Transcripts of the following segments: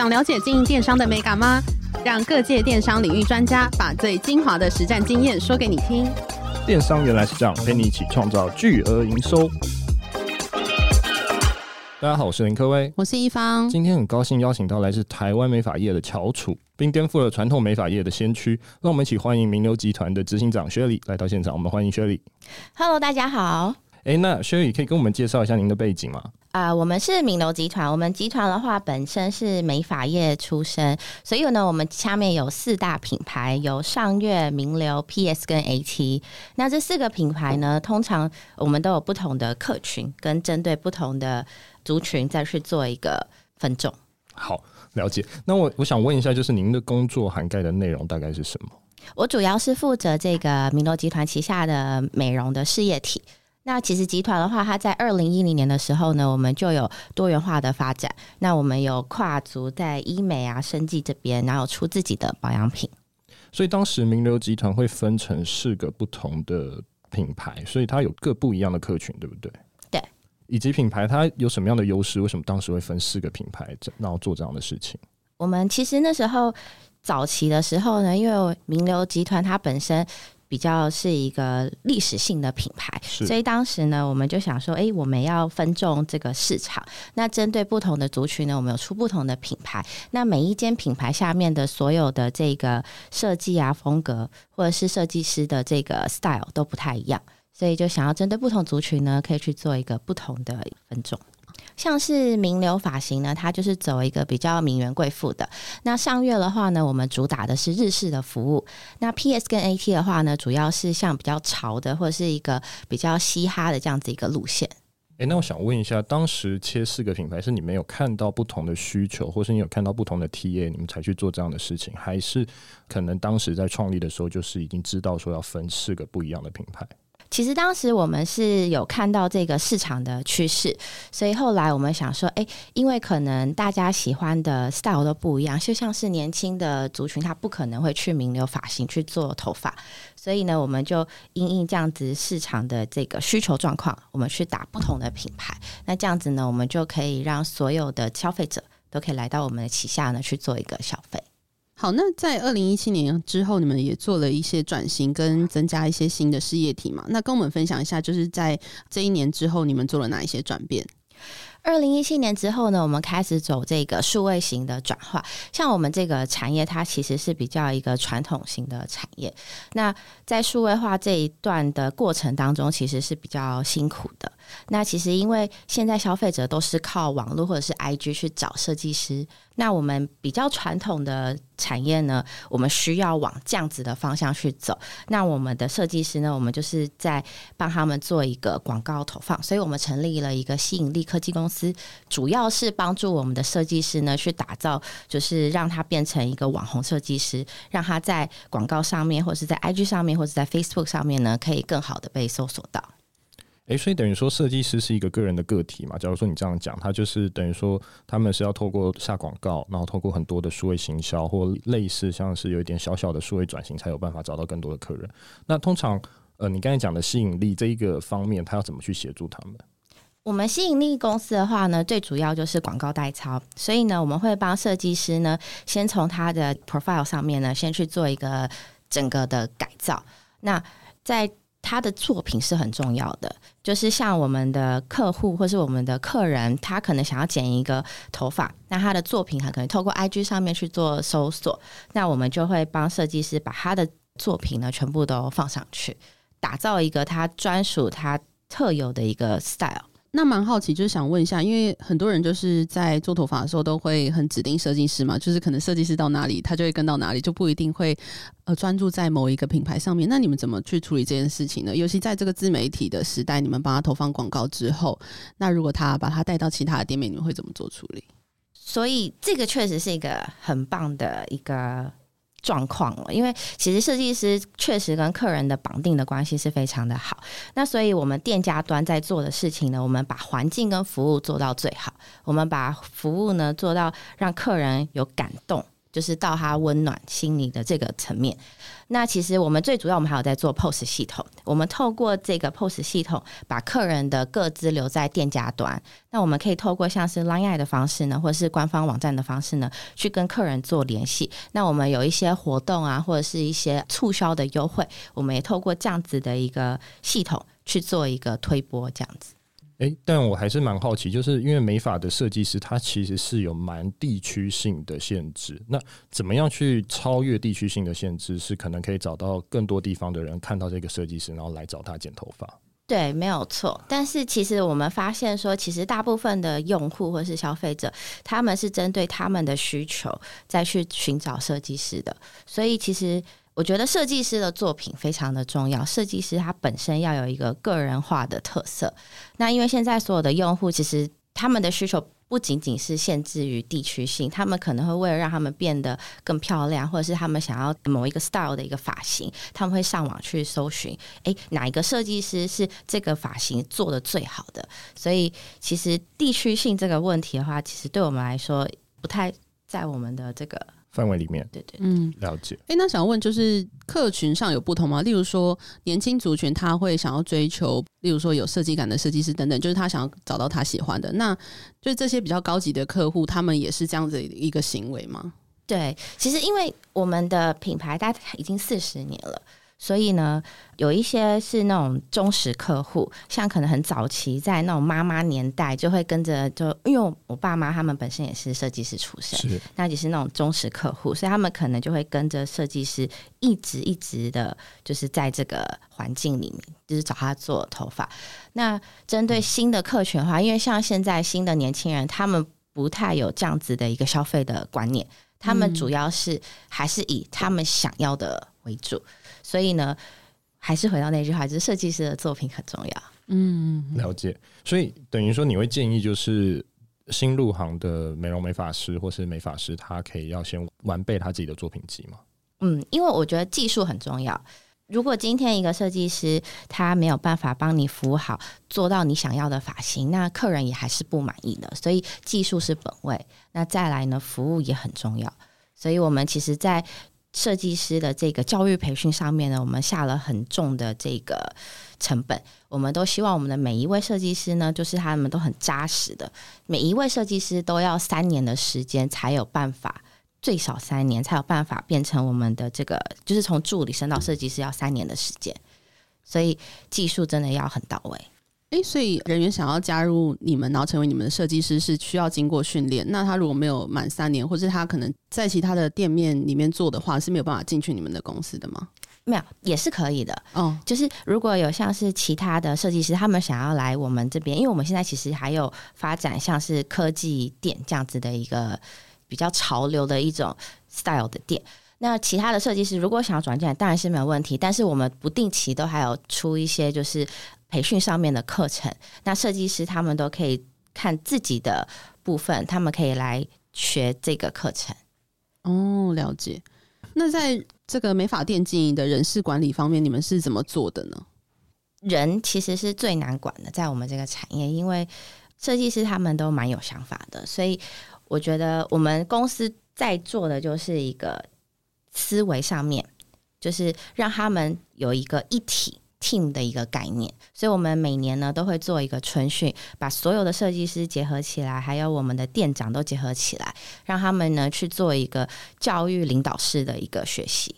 想了解经营电商的美感吗？让各界电商领域专家把最精华的实战经验说给你听。电商原来是这样，陪你一起创造巨额营收。大家好，我是林科威，我是一方。今天很高兴邀请到来自台湾美发业的翘楚，并颠覆了传统美发业的先驱。让我们一起欢迎名流集团的执行长薛礼来到现场。我们欢迎薛礼。Hello，大家好。哎，那薛礼可以跟我们介绍一下您的背景吗？啊、我们是名流集团。我们集团的话，本身是美发业出身，所以呢，我们下面有四大品牌，有上悦、名流、PS 跟 AT。那这四个品牌呢，通常我们都有不同的客群，跟针对不同的族群再去做一个分众。好，了解。那我我想问一下，就是您的工作涵盖的内容大概是什么？我主要是负责这个名流集团旗下的美容的事业体。那其实集团的话，它在二零一零年的时候呢，我们就有多元化的发展。那我们有跨足在医美啊、生技这边，然后出自己的保养品。所以当时名流集团会分成四个不同的品牌，所以它有各不一样的客群，对不对？对。以及品牌它有什么样的优势？为什么当时会分四个品牌，然后做这样的事情？我们其实那时候早期的时候呢，因为名流集团它本身。比较是一个历史性的品牌，所以当时呢，我们就想说，哎，我们要分众这个市场。那针对不同的族群呢，我们有出不同的品牌。那每一间品牌下面的所有的这个设计啊、风格，或者是设计师的这个 style 都不太一样，所以就想要针对不同族群呢，可以去做一个不同的分众。像是名流发型呢，它就是走一个比较名媛贵妇的。那上月的话呢，我们主打的是日式的服务。那 PS 跟 AT 的话呢，主要是像比较潮的，或者是一个比较嘻哈的这样子一个路线。诶，那我想问一下，当时切四个品牌，是你没有看到不同的需求，或是你有看到不同的 TA，你们才去做这样的事情，还是可能当时在创立的时候就是已经知道说要分四个不一样的品牌？其实当时我们是有看到这个市场的趋势，所以后来我们想说，哎，因为可能大家喜欢的 style 都不一样，就像是年轻的族群，他不可能会去名流发型去做头发，所以呢，我们就因应这样子市场的这个需求状况，我们去打不同的品牌。那这样子呢，我们就可以让所有的消费者都可以来到我们的旗下呢去做一个消费。好，那在二零一七年之后，你们也做了一些转型跟增加一些新的事业体嘛？那跟我们分享一下，就是在这一年之后，你们做了哪一些转变？二零一七年之后呢，我们开始走这个数位型的转化。像我们这个产业，它其实是比较一个传统型的产业。那在数位化这一段的过程当中，其实是比较辛苦的。那其实因为现在消费者都是靠网络或者是 IG 去找设计师，那我们比较传统的产业呢，我们需要往这样子的方向去走。那我们的设计师呢，我们就是在帮他们做一个广告投放，所以我们成立了一个吸引力科技公司，主要是帮助我们的设计师呢去打造，就是让他变成一个网红设计师，让他在广告上面，或者是在 IG 上面，或者在 Facebook 上面呢，可以更好的被搜索到。诶，所以等于说设计师是一个个人的个体嘛？假如说你这样讲，他就是等于说他们是要透过下广告，然后透过很多的数位行销或类似像是有一点小小的数位转型，才有办法找到更多的客人。那通常，呃，你刚才讲的吸引力这一个方面，他要怎么去协助他们？我们吸引力公司的话呢，最主要就是广告代操，所以呢，我们会帮设计师呢，先从他的 profile 上面呢，先去做一个整个的改造。那在他的作品是很重要的，就是像我们的客户或是我们的客人，他可能想要剪一个头发，那他的作品他可能透过 IG 上面去做搜索，那我们就会帮设计师把他的作品呢全部都放上去，打造一个他专属他特有的一个 style。那蛮好奇，就是想问一下，因为很多人就是在做头发的时候都会很指定设计师嘛，就是可能设计师到哪里，他就会跟到哪里，就不一定会呃专注在某一个品牌上面。那你们怎么去处理这件事情呢？尤其在这个自媒体的时代，你们帮他投放广告之后，那如果他把他带到其他的店面，你们会怎么做处理？所以这个确实是一个很棒的一个。状况了，因为其实设计师确实跟客人的绑定的关系是非常的好。那所以我们店家端在做的事情呢，我们把环境跟服务做到最好，我们把服务呢做到让客人有感动就是到他温暖心里的这个层面。那其实我们最主要，我们还有在做 POS 系统。我们透过这个 POS 系统，把客人的个资留在店家端。那我们可以透过像是 Line 的方式呢，或者是官方网站的方式呢，去跟客人做联系。那我们有一些活动啊，或者是一些促销的优惠，我们也透过这样子的一个系统去做一个推播，这样子。诶，但我还是蛮好奇，就是因为美发的设计师，他其实是有蛮地区性的限制。那怎么样去超越地区性的限制，是可能可以找到更多地方的人看到这个设计师，然后来找他剪头发？对，没有错。但是其实我们发现说，其实大部分的用户或是消费者，他们是针对他们的需求再去寻找设计师的。所以其实。我觉得设计师的作品非常的重要，设计师他本身要有一个个人化的特色。那因为现在所有的用户其实他们的需求不仅仅是限制于地区性，他们可能会为了让他们变得更漂亮，或者是他们想要某一个 style 的一个发型，他们会上网去搜寻，诶，哪一个设计师是这个发型做的最好的？所以其实地区性这个问题的话，其实对我们来说不太在我们的这个。范围里面，对对，嗯，了解。哎、欸，那想问，就是客群上有不同吗？例如说，年轻族群他会想要追求，例如说有设计感的设计师等等，就是他想要找到他喜欢的。那就是这些比较高级的客户，他们也是这样子一个行为吗？对，其实因为我们的品牌大概已经四十年了。所以呢，有一些是那种忠实客户，像可能很早期在那种妈妈年代就会跟着，就因为我爸妈他们本身也是设计师出身，是那也是那种忠实客户，所以他们可能就会跟着设计师一直一直的，就是在这个环境里面，就是找他做头发。那针对新的客群的话，因为像现在新的年轻人，他们不太有这样子的一个消费的观念，他们主要是还是以他们想要的为主。所以呢，还是回到那句话，就是设计师的作品很重要。嗯，了解。所以等于说，你会建议就是新入行的美容美发师或是美发师，他可以要先完备他自己的作品集吗？嗯，因为我觉得技术很重要。如果今天一个设计师他没有办法帮你服务好，做到你想要的发型，那客人也还是不满意的。所以技术是本位。那再来呢，服务也很重要。所以我们其实，在设计师的这个教育培训上面呢，我们下了很重的这个成本。我们都希望我们的每一位设计师呢，就是他们都很扎实的。每一位设计师都要三年的时间才有办法，最少三年才有办法变成我们的这个，就是从助理升到设计师要三年的时间。所以技术真的要很到位。诶、欸，所以人员想要加入你们，然后成为你们的设计师，是需要经过训练。那他如果没有满三年，或是他可能在其他的店面里面做的话，是没有办法进去你们的公司的吗？没有，也是可以的。哦，就是如果有像是其他的设计师，他们想要来我们这边，因为我们现在其实还有发展像是科技店这样子的一个比较潮流的一种 style 的店。那其他的设计师如果想要转进来，当然是没有问题。但是我们不定期都还有出一些就是。培训上面的课程，那设计师他们都可以看自己的部分，他们可以来学这个课程。哦，了解。那在这个美发店经营的人事管理方面，你们是怎么做的呢？人其实是最难管的，在我们这个产业，因为设计师他们都蛮有想法的，所以我觉得我们公司在做的就是一个思维上面，就是让他们有一个一体。Team 的一个概念，所以我们每年呢都会做一个春训，把所有的设计师结合起来，还有我们的店长都结合起来，让他们呢去做一个教育领导师的一个学习。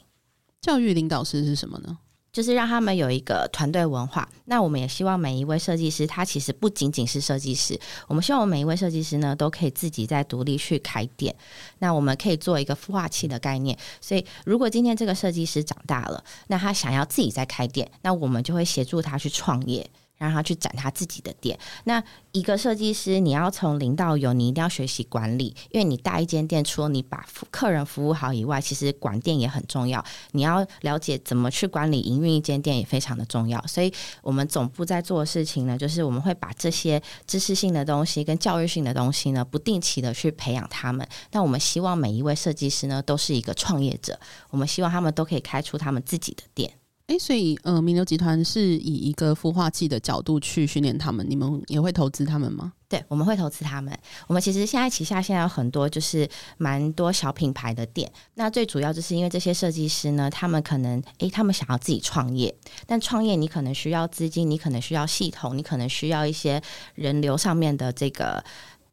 教育领导师是什么呢？就是让他们有一个团队文化。那我们也希望每一位设计师，他其实不仅仅是设计师。我们希望我们每一位设计师呢，都可以自己在独立去开店。那我们可以做一个孵化器的概念。所以，如果今天这个设计师长大了，那他想要自己再开店，那我们就会协助他去创业。让他去展他自己的店。那一个设计师，你要从零到有，你一定要学习管理。因为你带一间店，除了你把客人服务好以外，其实管店也很重要。你要了解怎么去管理营运一间店，也非常的重要。所以，我们总部在做的事情呢，就是我们会把这些知识性的东西跟教育性的东西呢，不定期的去培养他们。那我们希望每一位设计师呢，都是一个创业者。我们希望他们都可以开出他们自己的店。哎，所以呃，名流集团是以一个孵化器的角度去训练他们，你们也会投资他们吗？对，我们会投资他们。我们其实现在旗下现在有很多就是蛮多小品牌的店。那最主要就是因为这些设计师呢，他们可能诶，他们想要自己创业，但创业你可能需要资金，你可能需要系统，你可能需要一些人流上面的这个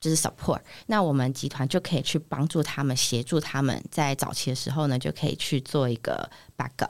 就是 support。那我们集团就可以去帮助他们，协助他们在早期的时候呢，就可以去做一个 backup。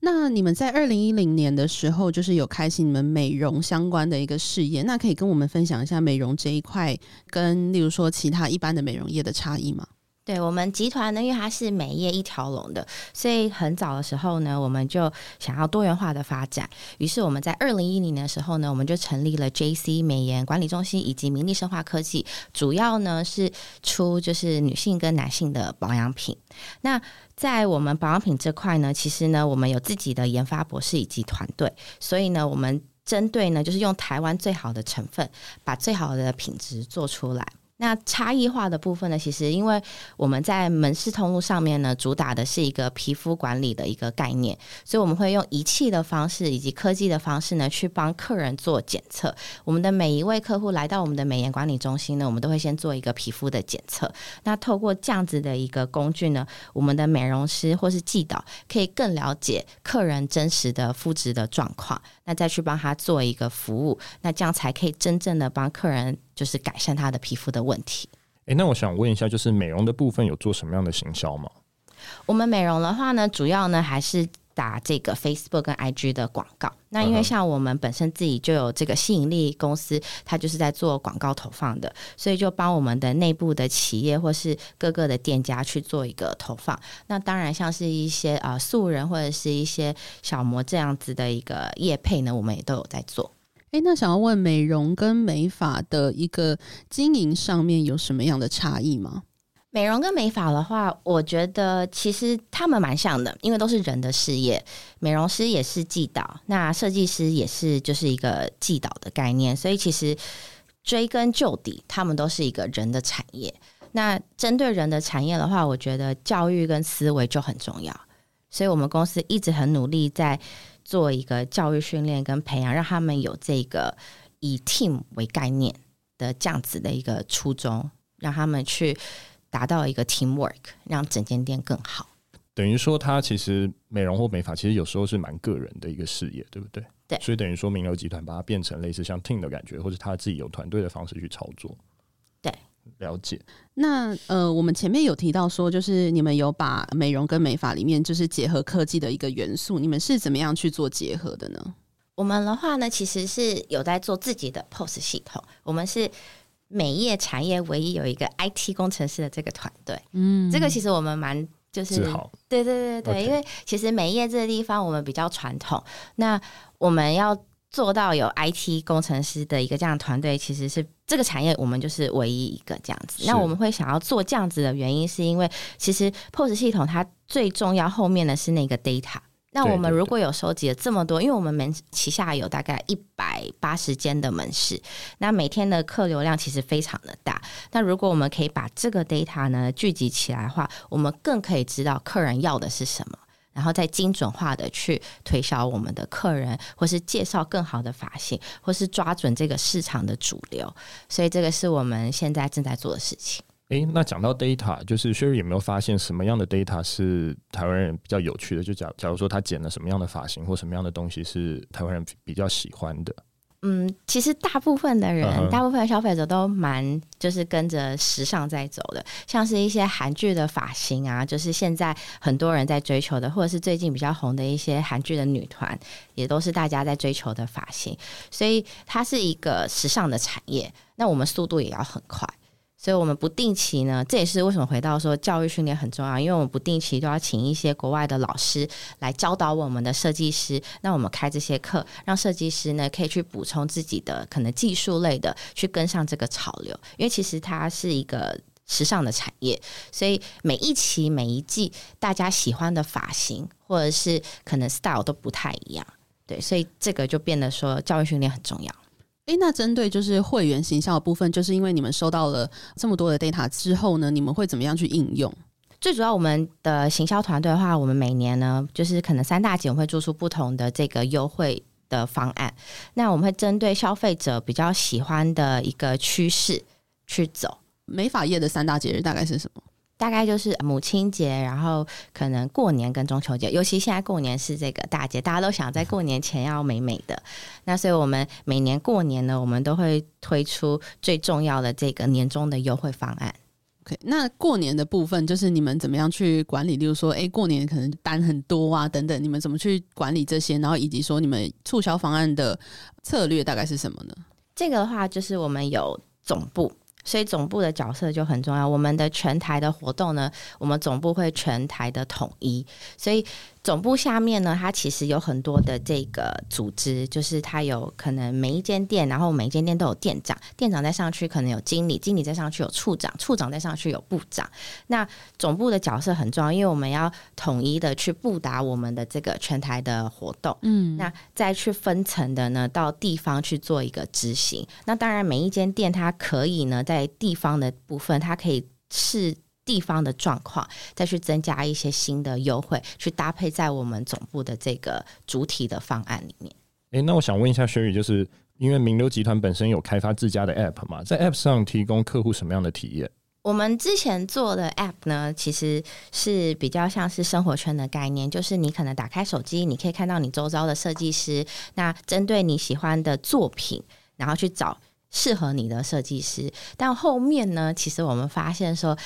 那你们在二零一零年的时候，就是有开启你们美容相关的一个事业，那可以跟我们分享一下美容这一块跟例如说其他一般的美容业的差异吗？对，我们集团呢，因为它是美业一条龙的，所以很早的时候呢，我们就想要多元化的发展。于是我们在二零一零年的时候呢，我们就成立了 JC 美颜管理中心以及明利生化科技，主要呢是出就是女性跟男性的保养品。那在我们保养品这块呢，其实呢，我们有自己的研发博士以及团队，所以呢，我们针对呢，就是用台湾最好的成分，把最好的品质做出来。那差异化的部分呢，其实因为我们在门市通路上面呢，主打的是一个皮肤管理的一个概念，所以我们会用仪器的方式以及科技的方式呢，去帮客人做检测。我们的每一位客户来到我们的美颜管理中心呢，我们都会先做一个皮肤的检测。那透过这样子的一个工具呢，我们的美容师或是技导可以更了解客人真实的肤质的状况，那再去帮他做一个服务，那这样才可以真正的帮客人。就是改善他的皮肤的问题。诶、欸，那我想问一下，就是美容的部分有做什么样的行销吗？我们美容的话呢，主要呢还是打这个 Facebook 跟 IG 的广告。那因为像我们本身自己就有这个吸引力公司，它就是在做广告投放的，所以就帮我们的内部的企业或是各个的店家去做一个投放。那当然，像是一些呃素人或者是一些小模这样子的一个业配呢，我们也都有在做。哎，那想要问美容跟美发的一个经营上面有什么样的差异吗？美容跟美发的话，我觉得其实他们蛮像的，因为都是人的事业。美容师也是技导，那设计师也是就是一个技导的概念，所以其实追根究底，他们都是一个人的产业。那针对人的产业的话，我觉得教育跟思维就很重要，所以我们公司一直很努力在。做一个教育训练跟培养，让他们有这个以 team 为概念的这样子的一个初衷，让他们去达到一个 teamwork，让整间店更好。等于说，他其实美容或美发，其实有时候是蛮个人的一个事业，对不对？对。所以等于说，名流集团把它变成类似像 team 的感觉，或者他自己有团队的方式去操作。对。了解。那呃，我们前面有提到说，就是你们有把美容跟美发里面就是结合科技的一个元素，你们是怎么样去做结合的呢？我们的话呢，其实是有在做自己的 POS 系统。我们是美业产业唯一有一个 IT 工程师的这个团队。嗯，这个其实我们蛮就是。对对对对，Okay. 因为其实美业这个地方我们比较传统，那我们要。做到有 IT 工程师的一个这样的团队，其实是这个产业我们就是唯一一个这样子。那我们会想要做这样子的原因，是因为其实 POS 系统它最重要后面的是那个 data。那我们如果有收集了这么多，因为我们门旗下有大概一百八十间的门市，那每天的客流量其实非常的大。那如果我们可以把这个 data 呢聚集起来的话，我们更可以知道客人要的是什么。然后再精准化的去推销我们的客人，或是介绍更好的发型，或是抓准这个市场的主流，所以这个是我们现在正在做的事情。诶，那讲到 data，就是 Sherry 有没有发现什么样的 data 是台湾人比较有趣的？就假假如说他剪了什么样的发型，或什么样的东西是台湾人比较喜欢的？嗯，其实大部分的人，uh. 大部分的消费者都蛮就是跟着时尚在走的，像是一些韩剧的发型啊，就是现在很多人在追求的，或者是最近比较红的一些韩剧的女团，也都是大家在追求的发型，所以它是一个时尚的产业。那我们速度也要很快。所以，我们不定期呢，这也是为什么回到说教育训练很重要，因为我们不定期都要请一些国外的老师来教导我们的设计师。那我们开这些课，让设计师呢可以去补充自己的可能技术类的，去跟上这个潮流。因为其实它是一个时尚的产业，所以每一期每一季大家喜欢的发型或者是可能 style 都不太一样。对，所以这个就变得说教育训练很重要。诶，那针对就是会员行销的部分，就是因为你们收到了这么多的 data 之后呢，你们会怎么样去应用？最主要我们的行销团队的话，我们每年呢，就是可能三大节我们会做出不同的这个优惠的方案。那我们会针对消费者比较喜欢的一个趋势去走。美发业的三大节日大概是什么？大概就是母亲节，然后可能过年跟中秋节，尤其现在过年是这个大节，大家都想在过年前要美美的。那所以我们每年过年呢，我们都会推出最重要的这个年终的优惠方案。OK，那过年的部分就是你们怎么样去管理？例如说，哎，过年可能单很多啊，等等，你们怎么去管理这些？然后以及说你们促销方案的策略大概是什么呢？这个的话，就是我们有总部。所以总部的角色就很重要。我们的全台的活动呢，我们总部会全台的统一，所以。总部下面呢，它其实有很多的这个组织，就是它有可能每一间店，然后每一间店都有店长，店长再上去可能有经理，经理再上去有处长，处长再上去有部长。那总部的角色很重要，因为我们要统一的去布达我们的这个全台的活动，嗯，那再去分层的呢，到地方去做一个执行。那当然，每一间店它可以呢，在地方的部分，它可以是。地方的状况，再去增加一些新的优惠，去搭配在我们总部的这个主体的方案里面。诶，那我想问一下 Sherry，就是因为名流集团本身有开发自家的 App 嘛，在 App 上提供客户什么样的体验？我们之前做的 App 呢，其实是比较像是生活圈的概念，就是你可能打开手机，你可以看到你周遭的设计师，那针对你喜欢的作品，然后去找适合你的设计师。但后面呢，其实我们发现说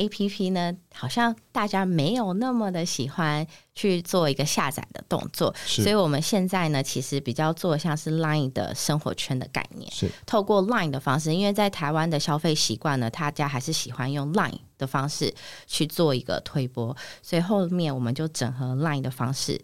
，A P P 呢，好像大家没有那么的喜欢去做一个下载的动作，所以我们现在呢，其实比较做像是 Line 的生活圈的概念，是透过 Line 的方式，因为在台湾的消费习惯呢，大家还是喜欢用 Line 的方式去做一个推播，所以后面我们就整合 Line 的方式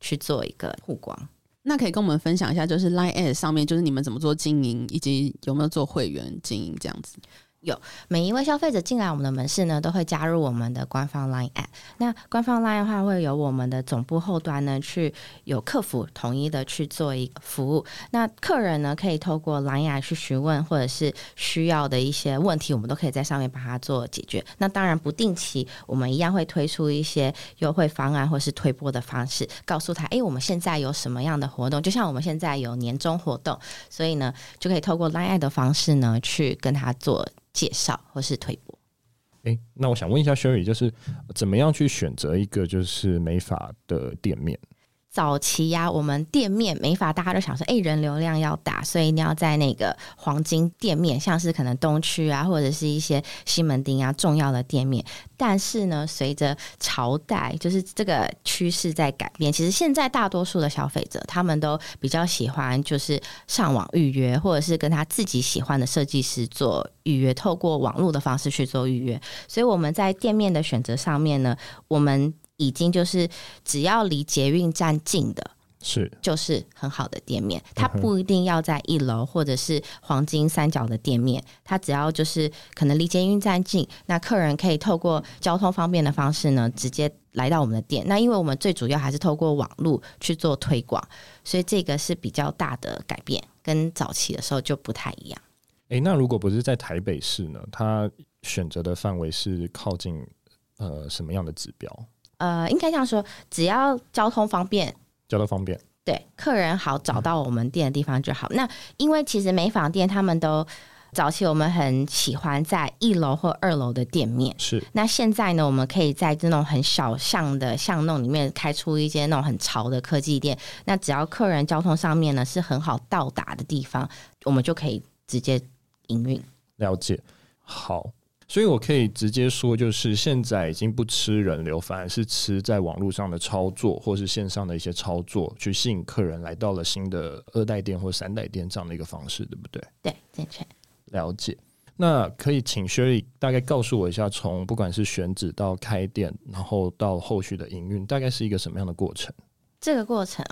去做一个曝光。那可以跟我们分享一下，就是 Line Ads 上面，就是你们怎么做经营，以及有没有做会员经营这样子？有每一位消费者进来我们的门市呢，都会加入我们的官方 Line App。那官方 Line 的话，会有我们的总部后端呢，去有客服统一的去做一个服务。那客人呢，可以透过 Line 去询问，或者是需要的一些问题，我们都可以在上面帮他做解决。那当然不定期，我们一样会推出一些优惠方案，或是推播的方式，告诉他，哎，我们现在有什么样的活动？就像我们现在有年终活动，所以呢，就可以透过 Line 的方式呢，去跟他做。介绍或是推播。诶，那我想问一下轩宇就是怎么样去选择一个就是美发的店面？早期呀、我们店面没法大家都想说，哎，人流量要大，所以你要在那个黄金店面，像是可能东区啊，或者是一些西门町啊重要的店面。但是呢，随着朝代就是这个趋势在改变，其实现在大多数的消费者他们都比较喜欢就是上网预约，或者是跟他自己喜欢的设计师做预约，透过网络的方式去做预约。所以我们在店面的选择上面呢，我们。已经就是只要离捷运站近的，是就是很好的店面。它不一定要在一楼或者是黄金三角的店面，它只要就是可能离捷运站近，那客人可以透过交通方便的方式呢，直接来到我们的店。那因为我们最主要还是透过网络去做推广，所以这个是比较大的改变，跟早期的时候就不太一样。诶，那如果不是在台北市呢？他选择的范围是靠近呃什么样的指标？呃，应该这样说，只要交通方便，交通方便，对，客人好找到我们店的地方就好。嗯、那因为其实美纺店他们都早期我们很喜欢在一楼或二楼的店面，是。那现在呢，我们可以在这种很小巷的巷弄里面开出一间那种很潮的科技店。那只要客人交通上面呢是很好到达的地方，我们就可以直接营运。了解，好。所以，我可以直接说，就是现在已经不吃人流，反而是吃在网络上的操作，或是线上的一些操作，去吸引客人来到了新的二代店或三代店这样的一个方式，对不对？对，正确。了解。那可以请 Sherry 大概告诉我一下，从不管是选址到开店，然后到后续的营运，大概是一个什么样的过程？这个过程，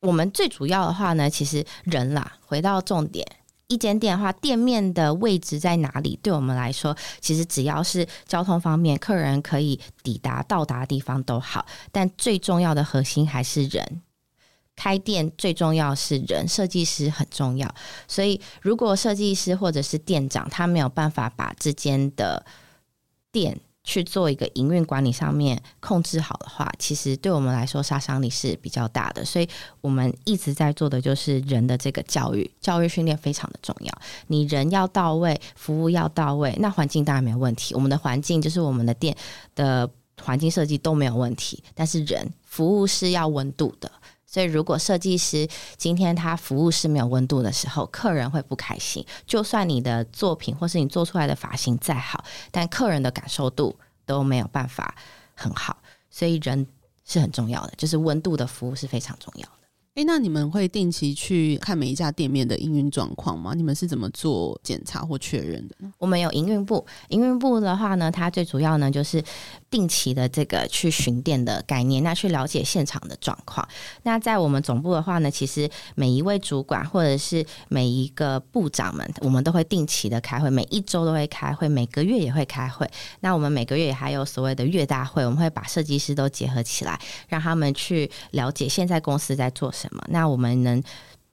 我们最主要的话呢，其实人啦，回到重点。一间店的话，店面的位置在哪里？对我们来说，其实只要是交通方面，客人可以抵达到达的地方都好。但最重要的核心还是人。开店最重要是人，设计师很重要。所以，如果设计师或者是店长他没有办法把这间的店去做一个营运管理上面控制好的话，其实对我们来说杀伤力是比较大的。所以我们一直在做的就是人的这个教育、教育训练非常的重要。你人要到位，服务要到位，那环境当然没有问题。我们的环境就是我们的店的环境设计都没有问题，但是人服务是要温度的。所以，如果设计师今天他服务是没有温度的时候，客人会不开心。就算你的作品或是你做出来的发型再好，但客人的感受度都没有办法很好。所以，人是很重要的，就是温度的服务是非常重要的。诶，那你们会定期去看每一家店面的营运状况吗？你们是怎么做检查或确认的呢？我们有营运部，营运部的话呢，它最主要呢就是定期的这个去巡店的概念，那去了解现场的状况。那在我们总部的话呢，其实每一位主管或者是每一个部长们，我们都会定期的开会，每一周都会开会，每个月也会开会。那我们每个月也还有所谓的月大会，我们会把设计师都结合起来，让他们去了解现在公司在做什么。那我们能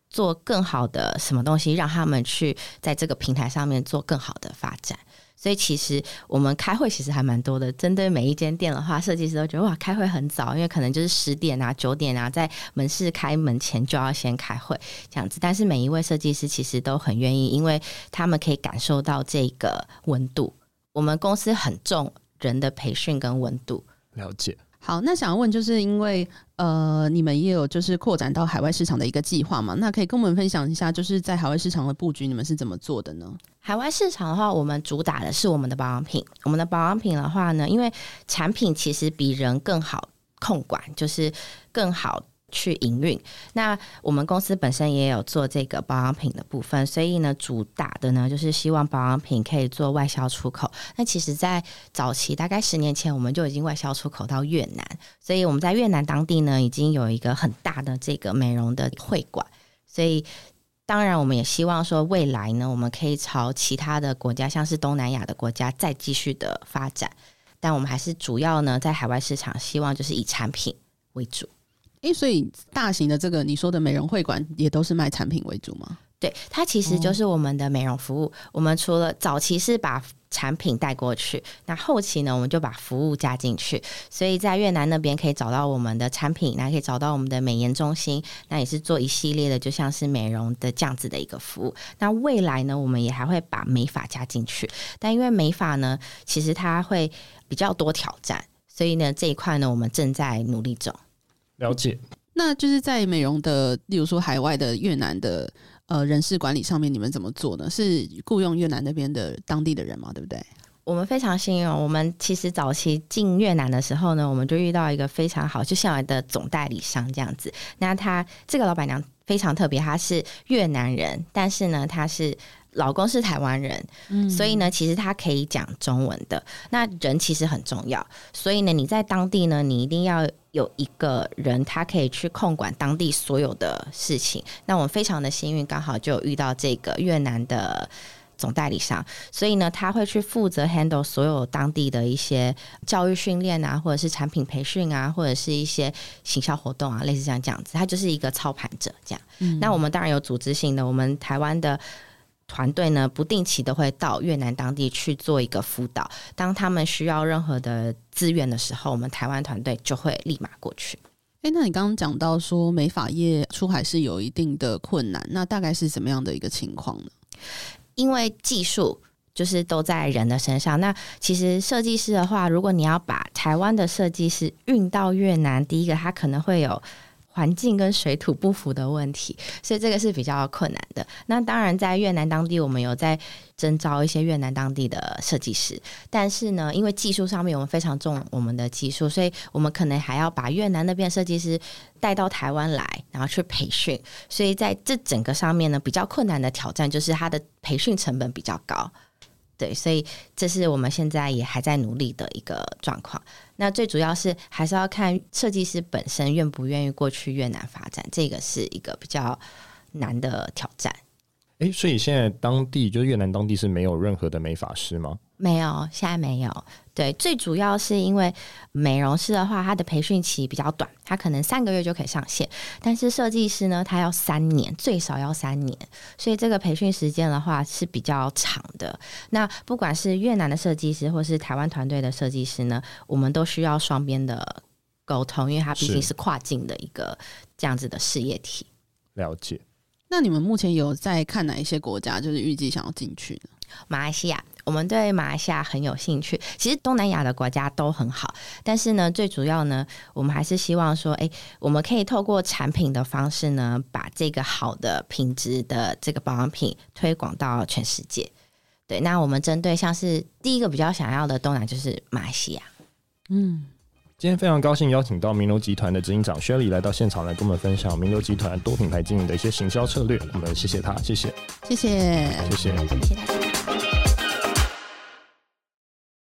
做更好的什么东西，让他们去在这个平台上面做更好的发展？所以其实我们开会其实还蛮多的。针对每一间店的话，设计师都觉得哇，开会很早，因为可能就是十点啊、九点啊，在门市开门前就要先开会这样子。但是每一位设计师其实都很愿意，因为他们可以感受到这个温度。我们公司很重人的培训跟温度。了解。好，那想要问，就是因为呃，你们也有就是扩展到海外市场的一个计划嘛？那可以跟我们分享一下，就是在海外市场的布局，你们是怎么做的呢？海外市场的话，我们主打的是我们的保养品。我们的保养品的话呢，因为产品其实比人更好控管，就是更好。去营运，那我们公司本身也有做这个保养品的部分，所以呢，主打的呢就是希望保养品可以做外销出口。那其实，在早期大概十年前，我们就已经外销出口到越南，所以我们在越南当地呢，已经有一个很大的这个美容的会馆。所以，当然，我们也希望说，未来呢，我们可以朝其他的国家，像是东南亚的国家，再继续的发展。但我们还是主要呢，在海外市场，希望就是以产品为主。诶、欸，所以大型的这个你说的美容会馆也都是卖产品为主吗？对，它其实就是我们的美容服务。哦、我们除了早期是把产品带过去，那后期呢，我们就把服务加进去。所以在越南那边可以找到我们的产品，那可以找到我们的美颜中心，那也是做一系列的，就像是美容的这样子的一个服务。那未来呢，我们也还会把美发加进去，但因为美发呢，其实它会比较多挑战，所以呢，这一块呢，我们正在努力中。了解，那就是在美容的，例如说海外的越南的呃人事管理上面，你们怎么做呢？是雇佣越南那边的当地的人吗？对不对？我们非常幸运，我们其实早期进越南的时候呢，我们就遇到一个非常好，就像我的总代理商这样子。那他这个老板娘非常特别，她是越南人，但是呢，她是。老公是台湾人，嗯，所以呢，其实他可以讲中文的。那人其实很重要，所以呢，你在当地呢，你一定要有一个人，他可以去控管当地所有的事情。那我们非常的幸运，刚好就遇到这个越南的总代理商，所以呢，他会去负责 handle 所有当地的一些教育训练啊，或者是产品培训啊，或者是一些行销活动啊，类似像这样子，他就是一个操盘者这样。嗯，那我们当然有组织性的，我们台湾的。团队呢，不定期的会到越南当地去做一个辅导。当他们需要任何的资源的时候，我们台湾团队就会立马过去。诶，那你刚刚讲到说美法业出海是有一定的困难，那大概是怎么样的一个情况呢？因为技术就是都在人的身上。那其实设计师的话，如果你要把台湾的设计师运到越南，第一个他可能会有。环境跟水土不服的问题，所以这个是比较困难的。那当然，在越南当地，我们有在征招一些越南当地的设计师，但是呢，因为技术上面我们非常重我们的技术，所以我们可能还要把越南那边设计师带到台湾来，然后去培训。所以在这整个上面呢，比较困难的挑战就是它的培训成本比较高。对，所以这是我们现在也还在努力的一个状况。那最主要是还是要看设计师本身愿不愿意过去越南发展，这个是一个比较难的挑战。所以现在当地就是越南当地是没有任何的美发师吗？没有，现在没有。对，最主要是因为美容师的话，他的培训期比较短，他可能三个月就可以上线。但是设计师呢，他要三年，最少要三年，所以这个培训时间的话是比较长的。那不管是越南的设计师，或是台湾团队的设计师呢，我们都需要双边的沟通，因为它毕竟是跨境的一个这样子的事业体。了解。那你们目前有在看哪一些国家，就是预计想要进去呢？马来西亚，我们对马来西亚很有兴趣。其实东南亚的国家都很好，但是呢，最主要呢，我们还是希望说，哎，我们可以透过产品的方式呢，把这个好的品质的这个保养品推广到全世界。对，那我们针对像是第一个比较想要的东南就是马来西亚，嗯。今天非常高兴邀请到名流集团的执行长 Shelly 来到现场来跟我们分享名流集团多品牌经营的一些行销策略。我们谢谢他，谢谢，谢谢，谢谢，谢谢大家。